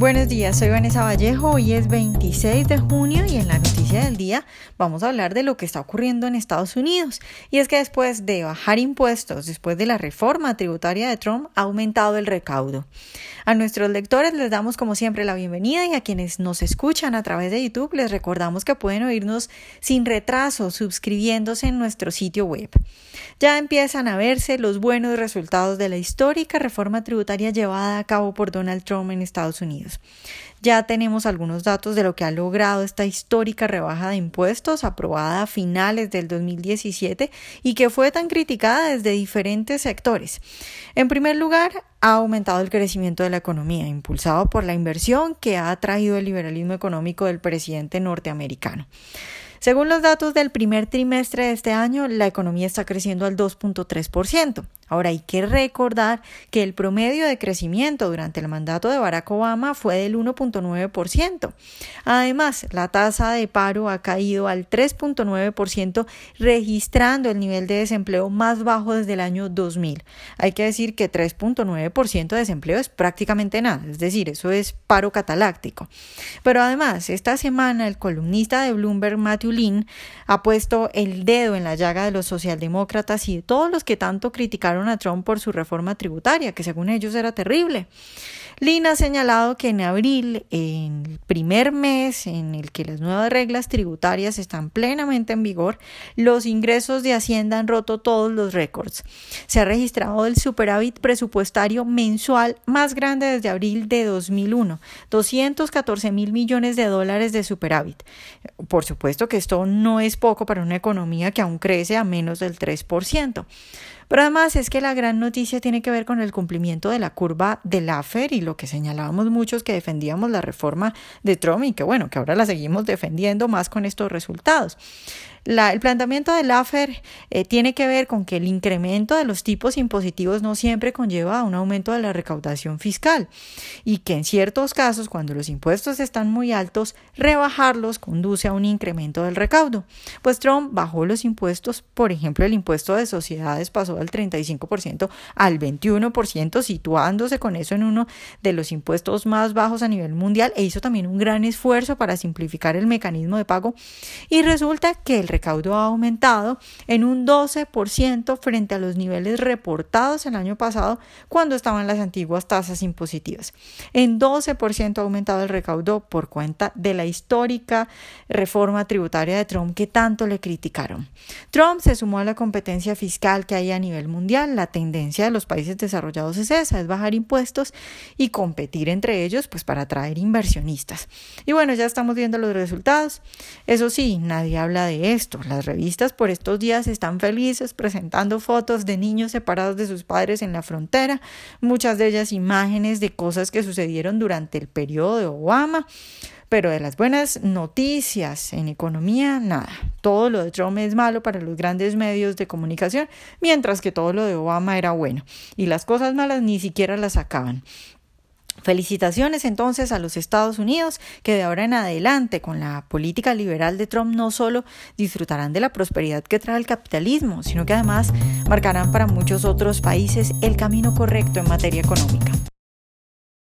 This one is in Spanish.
Buenos días, soy Vanessa Vallejo, hoy es 26 de junio y en la noticia del día vamos a hablar de lo que está ocurriendo en Estados Unidos. Y es que después de bajar impuestos, después de la reforma tributaria de Trump, ha aumentado el recaudo. A nuestros lectores les damos como siempre la bienvenida y a quienes nos escuchan a través de YouTube les recordamos que pueden oírnos sin retraso suscribiéndose en nuestro sitio web. Ya empiezan a verse los buenos resultados de la histórica reforma tributaria llevada a cabo por Donald Trump en Estados Unidos. Ya tenemos algunos datos de lo que ha logrado esta histórica rebaja de impuestos aprobada a finales del 2017 y que fue tan criticada desde diferentes sectores. En primer lugar, ha aumentado el crecimiento de la economía, impulsado por la inversión que ha traído el liberalismo económico del presidente norteamericano. Según los datos del primer trimestre de este año, la economía está creciendo al 2.3%. Ahora hay que recordar que el promedio de crecimiento durante el mandato de Barack Obama fue del 1.9%. Además, la tasa de paro ha caído al 3.9%, registrando el nivel de desempleo más bajo desde el año 2000. Hay que decir que 3.9% de desempleo es prácticamente nada, es decir, eso es paro cataláctico. Pero además, esta semana el columnista de Bloomberg, Matthew Lin, ha puesto el dedo en la llaga de los socialdemócratas y de todos los que tanto criticaron a Trump por su reforma tributaria, que según ellos era terrible. Lina ha señalado que en abril, en el primer mes en el que las nuevas reglas tributarias están plenamente en vigor, los ingresos de Hacienda han roto todos los récords. Se ha registrado el superávit presupuestario mensual más grande desde abril de 2001, 214 mil millones de dólares de superávit. Por supuesto que esto no es poco para una economía que aún crece a menos del 3%. Pero además es que la gran noticia tiene que ver con el cumplimiento de la curva del AFER y lo que señalábamos muchos que defendíamos la reforma de Trump y que bueno, que ahora la seguimos defendiendo más con estos resultados el planteamiento del AFER eh, tiene que ver con que el incremento de los tipos impositivos no siempre conlleva un aumento de la recaudación fiscal y que en ciertos casos, cuando los impuestos están muy altos, rebajarlos conduce a un incremento del recaudo. Pues Trump bajó los impuestos, por ejemplo, el impuesto de sociedades pasó del 35% al 21%, situándose con eso en uno de los impuestos más bajos a nivel mundial e hizo también un gran esfuerzo para simplificar el mecanismo de pago y resulta que el recaudo ha aumentado en un 12% frente a los niveles reportados el año pasado cuando estaban las antiguas tasas impositivas. En 12% ha aumentado el recaudo por cuenta de la histórica reforma tributaria de Trump que tanto le criticaron. Trump se sumó a la competencia fiscal que hay a nivel mundial. La tendencia de los países desarrollados es esa, es bajar impuestos y competir entre ellos pues para atraer inversionistas. Y bueno, ya estamos viendo los resultados. Eso sí, nadie habla de eso las revistas por estos días están felices presentando fotos de niños separados de sus padres en la frontera, muchas de ellas imágenes de cosas que sucedieron durante el periodo de Obama. Pero de las buenas noticias en economía, nada. Todo lo de Trump es malo para los grandes medios de comunicación, mientras que todo lo de Obama era bueno. Y las cosas malas ni siquiera las sacaban. Felicitaciones entonces a los Estados Unidos que de ahora en adelante con la política liberal de Trump no solo disfrutarán de la prosperidad que trae el capitalismo, sino que además marcarán para muchos otros países el camino correcto en materia económica.